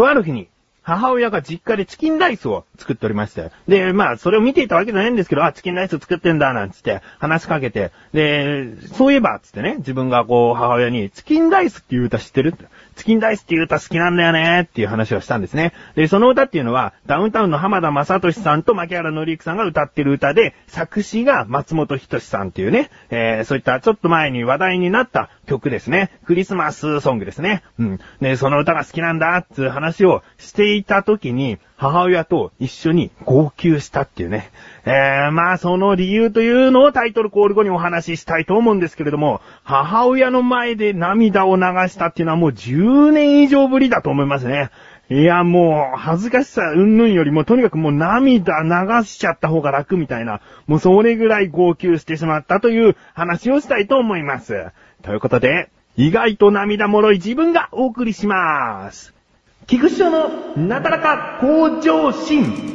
とある日に、母親が実家でチキンライスを作っておりまして。で、まあ、それを見ていたわけじゃないんですけど、あ、チキンライス作ってんだ、なんつって話しかけて、で、そういえば、つってね、自分がこう、母親に、チキンライスっていう歌知ってる？チキンライスっていう歌好きなんだよねっていう話をしたんですね。で、その歌っていうのは、ダウンタウンの浜田正俊さんと牧原紀之さんが歌ってる歌で、作詞が松本人志さんっていうね、えー、そういったちょっと前に話題になった曲ですね。クリスマスソングですね。うん。で、その歌が好きなんだっていう話をしてていた時に、母親と一緒に号泣したっていうね。えー、まあその理由というのをタイトルコール後にお話ししたいと思うんですけれども、母親の前で涙を流したっていうのはもう10年以上ぶりだと思いますね。いや、もう、恥ずかしさ、うんぬんよりも、とにかくもう涙流しちゃった方が楽みたいな、もうそれぐらい号泣してしまったという話をしたいと思います。ということで、意外と涙もろい自分がお送りします。菊池賞のなだらか向上心。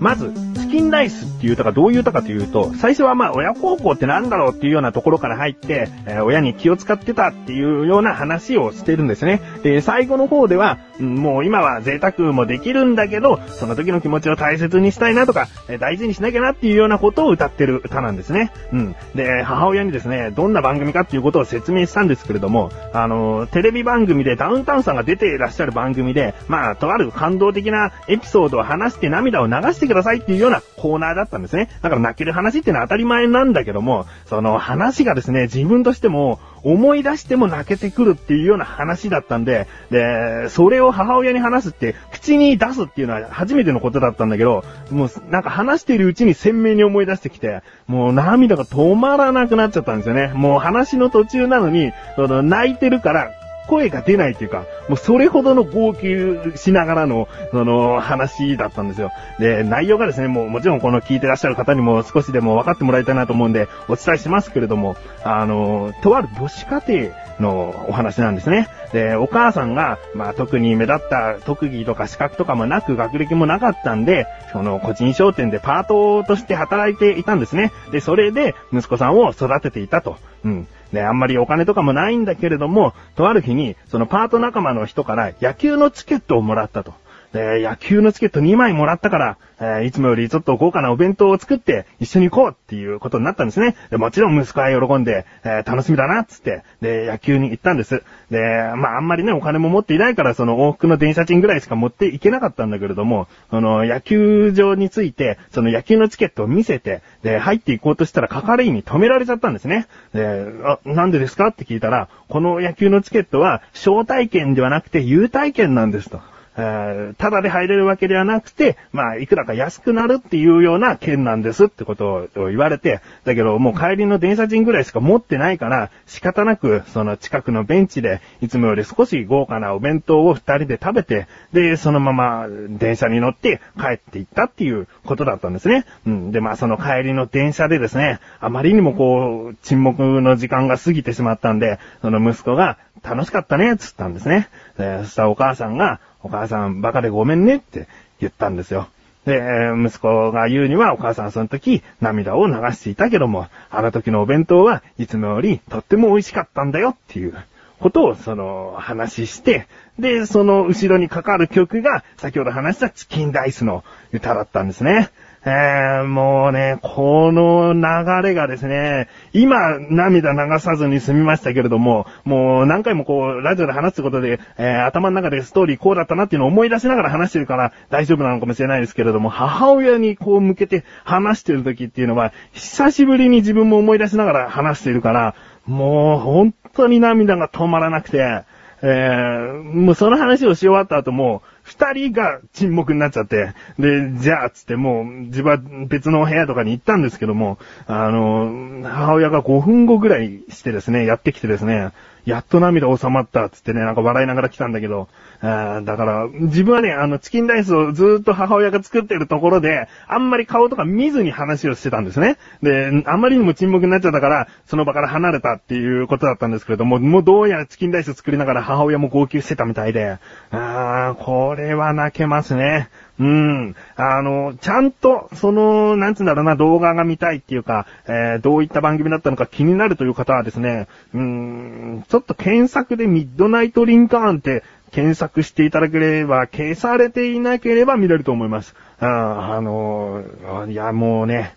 まず、キンライスっていう歌がどういう歌かというと、最初はまあ親孝行ってなんだろうっていうようなところから入って、えー、親に気を使ってたっていうような話をしてるんですね。で、最後の方では、もう今は贅沢もできるんだけど、その時の気持ちを大切にしたいなとか、えー、大事にしなきゃなっていうようなことを歌ってる歌なんですね。うん。で、母親にですね、どんな番組かっていうことを説明したんですけれども、あの、テレビ番組でダウンタウンさんが出ていらっしゃる番組で、まあ、とある感動的なエピソードを話して涙を流してくださいっていうようなコーナーだったんですね。だから泣ける話っていうのは当たり前なんだけども、その話がですね、自分としても思い出しても泣けてくるっていうような話だったんで、で、それを母親に話すって、口に出すっていうのは初めてのことだったんだけど、もうなんか話しているうちに鮮明に思い出してきて、もう涙が止まらなくなっちゃったんですよね。もう話の途中なのに、その泣いてるから声が出ないっていうか、もうそれほどの号泣しながらの、その話だったんですよ。で、内容がですね、もうもちろんこの聞いてらっしゃる方にも少しでも分かってもらいたいなと思うんで、お伝えしますけれども、あの、とある母子家庭のお話なんですね。で、お母さんが、まあ特に目立った特技とか資格とかもなく学歴もなかったんで、その個人商店でパートとして働いていたんですね。で、それで息子さんを育てていたと。うん。ね、あんまりお金とかもないんだけれども、とある日に、そのパート仲間の人から野球のチケットをもらったと。で、野球のチケット2枚もらったから、えー、いつもよりちょっと豪華なお弁当を作って一緒に行こうっていうことになったんですね。で、もちろん息子は喜んで、えー、楽しみだなっつって、で、野球に行ったんです。で、まあ、あんまりね、お金も持っていないから、その往復の電車賃ぐらいしか持っていけなかったんだけれども、その野球場について、その野球のチケットを見せて、で、入っていこうとしたら係員に止められちゃったんですね。で、あ、なんでですかって聞いたら、この野球のチケットは、招待券ではなくて優待券なんですと。ただで入れるわけではなくて、まあ、いくらか安くなるっていうような券なんですってことを言われて、だけどもう帰りの電車賃ぐらいしか持ってないから、仕方なく、その近くのベンチで、いつもより少し豪華なお弁当を二人で食べて、で、そのまま電車に乗って帰っていったっていうことだったんですね。うん。で、まあ、その帰りの電車でですね、あまりにもこう、沈黙の時間が過ぎてしまったんで、その息子が、楽しかったね、つったんですね。そしたらお母さんが、お母さんバカでごめんねって言ったんですよ。で、息子が言うにはお母さんその時涙を流していたけども、あの時のお弁当はいつもよりとっても美味しかったんだよっていうことをその話して、で、その後ろにかかる曲が先ほど話したチキンダイスの歌だったんですね。えー、もうね、この流れがですね、今、涙流さずに済みましたけれども、もう何回もこう、ラジオで話すことで、えー、頭の中でストーリーこうだったなっていうのを思い出しながら話してるから大丈夫なのかもしれないですけれども、母親にこう向けて話してる時っていうのは、久しぶりに自分も思い出しながら話してるから、もう本当に涙が止まらなくて、えー、もうその話をし終わった後も、二人が沈黙になっちゃって、で、じゃあ、つってもう、自分は別の部屋とかに行ったんですけども、あの、母親が5分後ぐらいしてですね、やってきてですね、やっと涙収まったっつってね、なんか笑いながら来たんだけど、あだから、自分はね、あの、チキンライスをずっと母親が作ってるところで、あんまり顔とか見ずに話をしてたんですね。で、あまりにも沈黙になっちゃったから、その場から離れたっていうことだったんですけれども、もうどうやらチキンライス作りながら母親も号泣してたみたいで、あー、これは泣けますね。うん。あの、ちゃんと、その、なんつうんだろうな、動画が見たいっていうか、えー、どういった番組だったのか気になるという方はですね、うん、ちょっと検索でミッドナイトリンカーンって検索していただければ、消されていなければ見れると思います。ああのいや、もうね、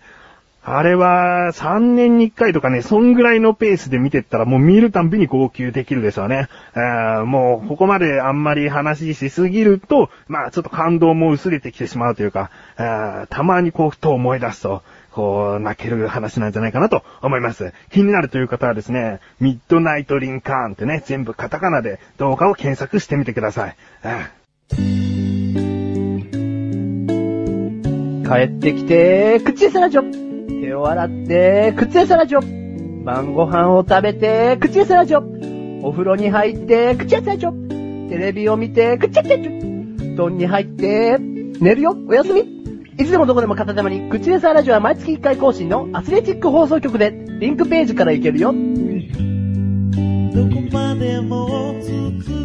あれは3年に1回とかね、そんぐらいのペースで見てったらもう見るたんびに号泣できるですよね。もうここまであんまり話しすぎると、まあちょっと感動も薄れてきてしまうというか、たまにこうふと思い出すと、こう泣ける話なんじゃないかなと思います。気になるという方はですね、ミッドナイトリンカーンってね、全部カタカナで動画を検索してみてください。帰ってきて、口餌ラジオ手を洗って、靴屋さラジオ。晩ご飯を食べて、口屋さラジオ。お風呂に入って、口屋さラジオ。テレビを見て、口屋さラジオ。布団に入って、寝るよ、おやすみ。いつでもどこでも片手間に、口屋さラジオは毎月1回更新のアスレチック放送局で、リンクページから行けるよ。どこまでも続く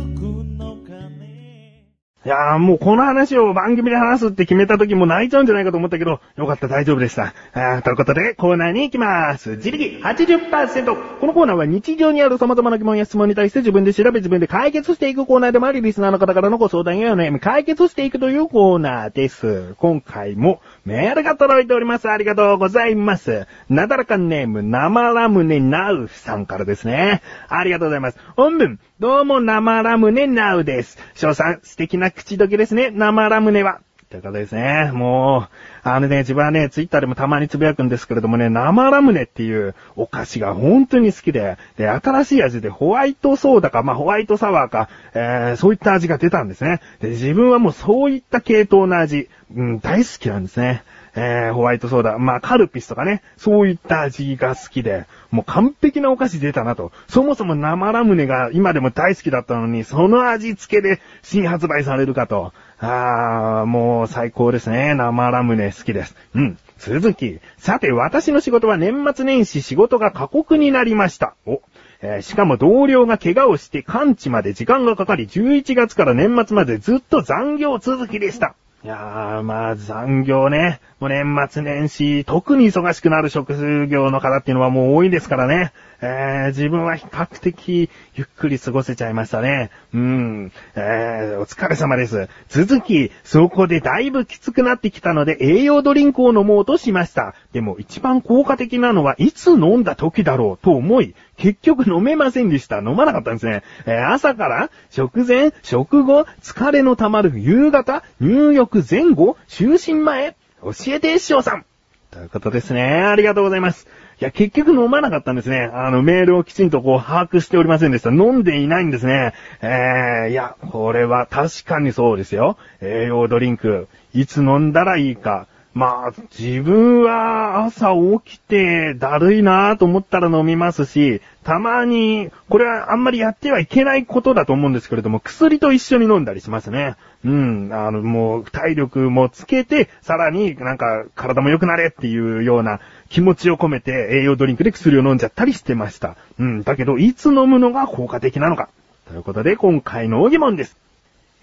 いやーもうこの話を番組で話すって決めた時も泣いちゃうんじゃないかと思ったけど、よかった大丈夫でした。あということで、コーナーに行きます。自力80%。このコーナーは日常にある様々な疑問や質問に対して自分で調べ自分で解決していくコーナーでもあり、リスナーの方からのご相談やお悩み解決していくというコーナーです。今回もメールが届いております。ありがとうございます。なだらかネーム、生ラムネナウさんからですね。ありがとうございます。本文、どうも生ラムネナウです。翔さん、素敵な口どけですね、生ラムネは。ということですね。もう、あのね、自分はね、ツイッターでもたまにつぶやくんですけれどもね、生ラムネっていうお菓子が本当に好きで、で、新しい味でホワイトソーダか、まあ、ホワイトサワーか、えー、そういった味が出たんですね。で、自分はもうそういった系統の味、うん、大好きなんですね。えー、ホワイトソーダ、まあ、カルピスとかね、そういった味が好きで、もう完璧なお菓子出たなと。そもそも生ラムネが今でも大好きだったのに、その味付けで新発売されるかと。あー、もう最高ですね。生ラムネ好きです。うん。続き。さて、私の仕事は年末年始仕事が過酷になりました。お。えー、しかも同僚が怪我をして完治まで時間がかかり、11月から年末までずっと残業続きでした。いやー、まあ残業ね。もう年末年始、特に忙しくなる職業の方っていうのはもう多いですからね。えー、自分は比較的ゆっくり過ごせちゃいましたね。うん。えー、お疲れ様です。続き、そこでだいぶきつくなってきたので栄養ドリンクを飲もうとしました。でも一番効果的なのはいつ飲んだ時だろうと思い、結局飲めませんでした。飲まなかったんですね。えー、朝から、食前、食後、疲れの溜まる夕方、入浴前後、就寝前、教えて、師匠さんということですね。ありがとうございます。いや、結局飲まなかったんですね。あの、メールをきちんとこう、把握しておりませんでした。飲んでいないんですね。えー、いや、これは確かにそうですよ。栄養ドリンク、いつ飲んだらいいか。まあ、自分は朝起きてだるいなと思ったら飲みますし、たまに、これはあんまりやってはいけないことだと思うんですけれども、薬と一緒に飲んだりしますね。うん、あの、もう、体力もつけて、さらになんか体も良くなれっていうような気持ちを込めて栄養ドリンクで薬を飲んじゃったりしてました。うん、だけど、いつ飲むのが効果的なのか。ということで、今回の疑問です。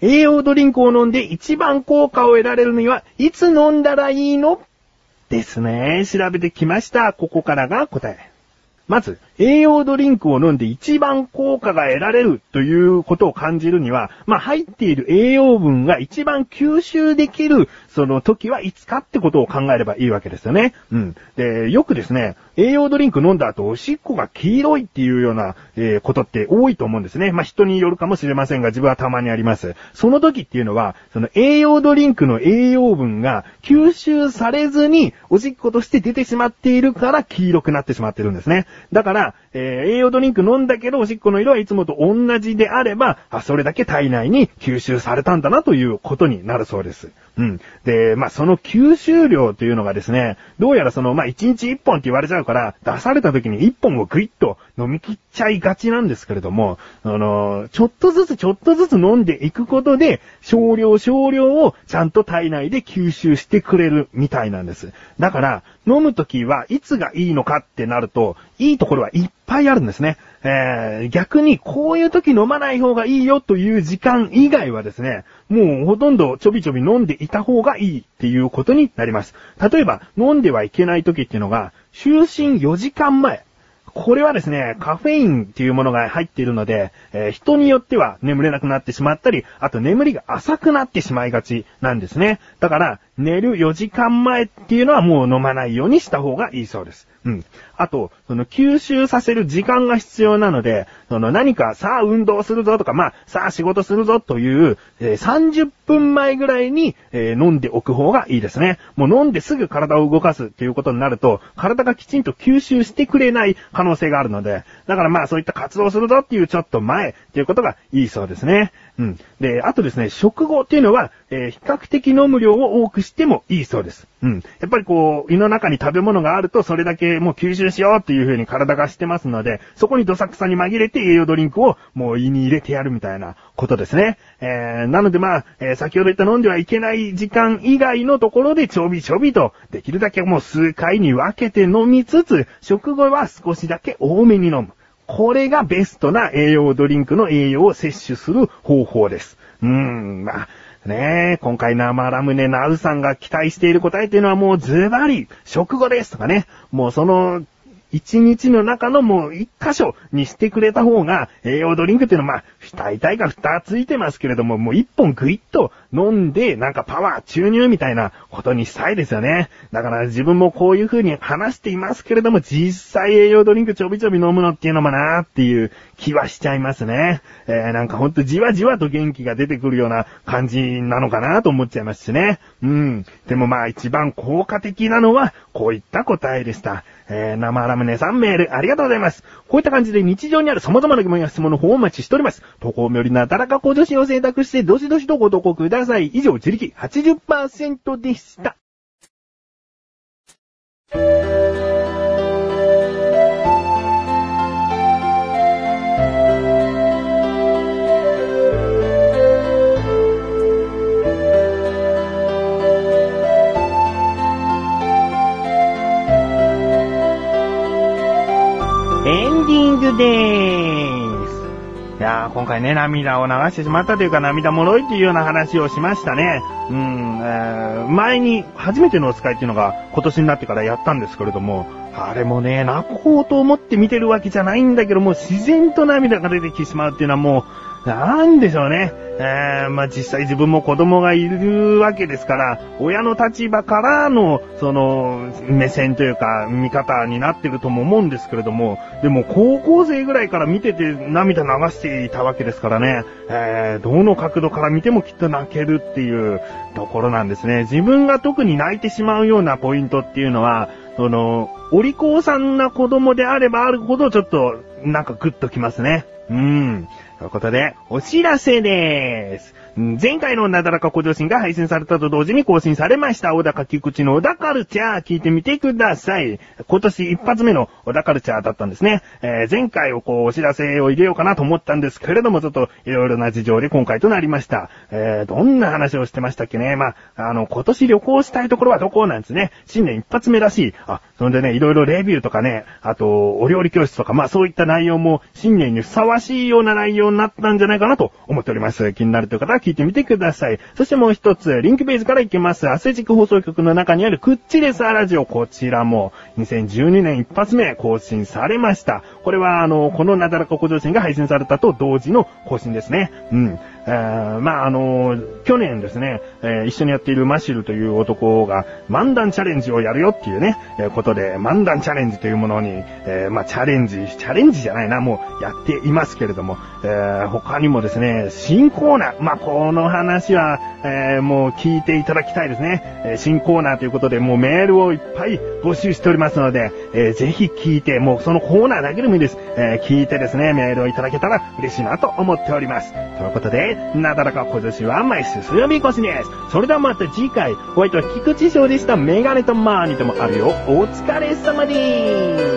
栄養ドリンクを飲んで一番効果を得られるには、いつ飲んだらいいの？ですね。調べてきました。ここからが答え。まず、栄養ドリンクを飲んで一番効果が得られるということを感じるには、まあ入っている栄養分が一番吸収できるその時はいつかってことを考えればいいわけですよね。うん。で、よくですね、栄養ドリンク飲んだ後おしっこが黄色いっていうような、えー、ことって多いと思うんですね。まあ人によるかもしれませんが自分はたまにあります。その時っていうのは、その栄養ドリンクの栄養分が吸収されずにおしっことして出てしまっているから黄色くなってしまってるんですね。だから、えー、栄養ドリンク飲んだけど、おしっこの色はいつもと同じであれば、あ、それだけ体内に吸収されたんだなということになるそうです。うん。で、まあ、その吸収量というのがですね、どうやらその、まあ、1日1本って言われちゃうから、出された時に1本をグイッと飲み切っちゃいがちなんですけれども、あの、ちょっとずつちょっとずつ飲んでいくことで、少量少量をちゃんと体内で吸収してくれるみたいなんです。だから、飲む時はいつがいいのかってなると、いいところはいっぱいあるんですね。えー、逆にこういう時飲まない方がいいよという時間以外はですね、もうほとんどちょびちょび飲んでいた方がいいっていうことになります。例えば、飲んではいけない時っていうのが、就寝4時間前。これはですね、カフェインっていうものが入っているので、えー、人によっては眠れなくなってしまったり、あと眠りが浅くなってしまいがちなんですね。だから、寝る4時間前っていうのはもう飲まないようにした方がいいそうです。うん。あと、その吸収させる時間が必要なので、その何かさあ運動するぞとか、まあさあ仕事するぞという、えー、30分前ぐらいに、えー、飲んでおく方がいいですね。もう飲んですぐ体を動かすっていうことになると、体がきちんと吸収してくれない可能性があるので、だからまあそういった活動するぞっていうちょっと前っていうことがいいそうですね。うん。で、あとですね、食後っていうのは、えー、比較的飲む量を多くしてもいいそうです。うん。やっぱりこう、胃の中に食べ物があると、それだけもう吸収しようっていう風に体がしてますので、そこにどさくさに紛れて栄養ドリンクをもう胃に入れてやるみたいなことですね。えー、なのでまあ、えー、先ほど言った飲んではいけない時間以外のところでちょびちょびと、できるだけもう数回に分けて飲みつつ、食後は少しだけ多めに飲む。これがベストな栄養ドリンクの栄養を摂取する方法です。うーん、まあ、ねえ、今回生ラムネナウさんが期待している答えっていうのはもうズバリ、食後ですとかね、もうその一日の中のもう一箇所にしてくれた方が、栄養ドリンクっていうのはまあ、大体が二ついてますけれども、もう一本グイッと飲んで、なんかパワー注入みたいなことにしたいですよね。だから自分もこういう風に話していますけれども、実際栄養ドリンクちょびちょび飲むのっていうのもなーっていう気はしちゃいますね。えー、なんかほんとじわじわと元気が出てくるような感じなのかなと思っちゃいますしね。うん。でもまあ一番効果的なのは、こういった答えでした。えー、生ラムネさんメールありがとうございます。こういった感じで日常にある様々な疑問や質問の方をお待ちしております。投稿よりなだらか向上心を選択して、どしどしとご投稿ください。以上、自力80%でした。です。いやー、今回ね、涙を流してしまったというか、涙もろいというような話をしましたね。うん、えー、前に、初めてのお使いっていうのが今年になってからやったんですけれども、あれもね、泣こうと思って見てるわけじゃないんだけども、自然と涙が出てきてしまうっていうのはもう、なんでしょうね。えー、まあ、実際自分も子供がいるわけですから、親の立場からの、その、目線というか、見方になってるとも思うんですけれども、でも高校生ぐらいから見てて涙流していたわけですからね、えー、どの角度から見てもきっと泣けるっていうところなんですね。自分が特に泣いてしまうようなポイントっていうのは、その、お利口さんな子供であればあるほどちょっと、なんかグッときますね。うん。ということで、お知らせでーす。前回のなだらか向上心が配信されたと同時に更新されました。小高菊池の小田カルチャー聞いてみてください。今年一発目の小田カルチャーだったんですね。えー、前回をこうお知らせを入れようかなと思ったんですけれども、ちょっといろいろな事情で今回となりました。えー、どんな話をしてましたっけね。まあ、あの、今年旅行したいところはどこなんですね。新年一発目らしい。あ、そんでね、いろいろレビューとかね、あと、お料理教室とか、まあそういった内容も新年にふさわしいような内容になったんじゃないかなと思っております。気になるという方は聞いてみてください。そしてもう一つ、リンクベースから行きます。アスレチック放送局の中にあるクッチレスアラジオ、こちらも2012年一発目更新されました。これはあの、このなだらか向上心が配信されたと同時の更新ですね。うん。えー、まあ、あの去年ですね、えー、一緒にやっているマシルという男が漫談チャレンジをやるよっていうね、えー、ことで、漫談チャレンジというものに、えまあ、チャレンジ、チャレンジじゃないな、もうやっていますけれども、えー、他にもですね、新コーナー。まあ、ここの話は、えー、もう聞いていただきたいですね。えー、新コーナーということで、もうメールをいっぱい募集しておりますので、えー、ぜひ聞いて、もうそのコーナーだけでもいいです。え、聞いてですね、メールをいただけたら嬉しいなと思っております。ということで、なだらか小女子は毎週水曜日越しです。それではまた次回、お相手は菊池翔でした。メガネとマーニともあるよ。お疲れ様です。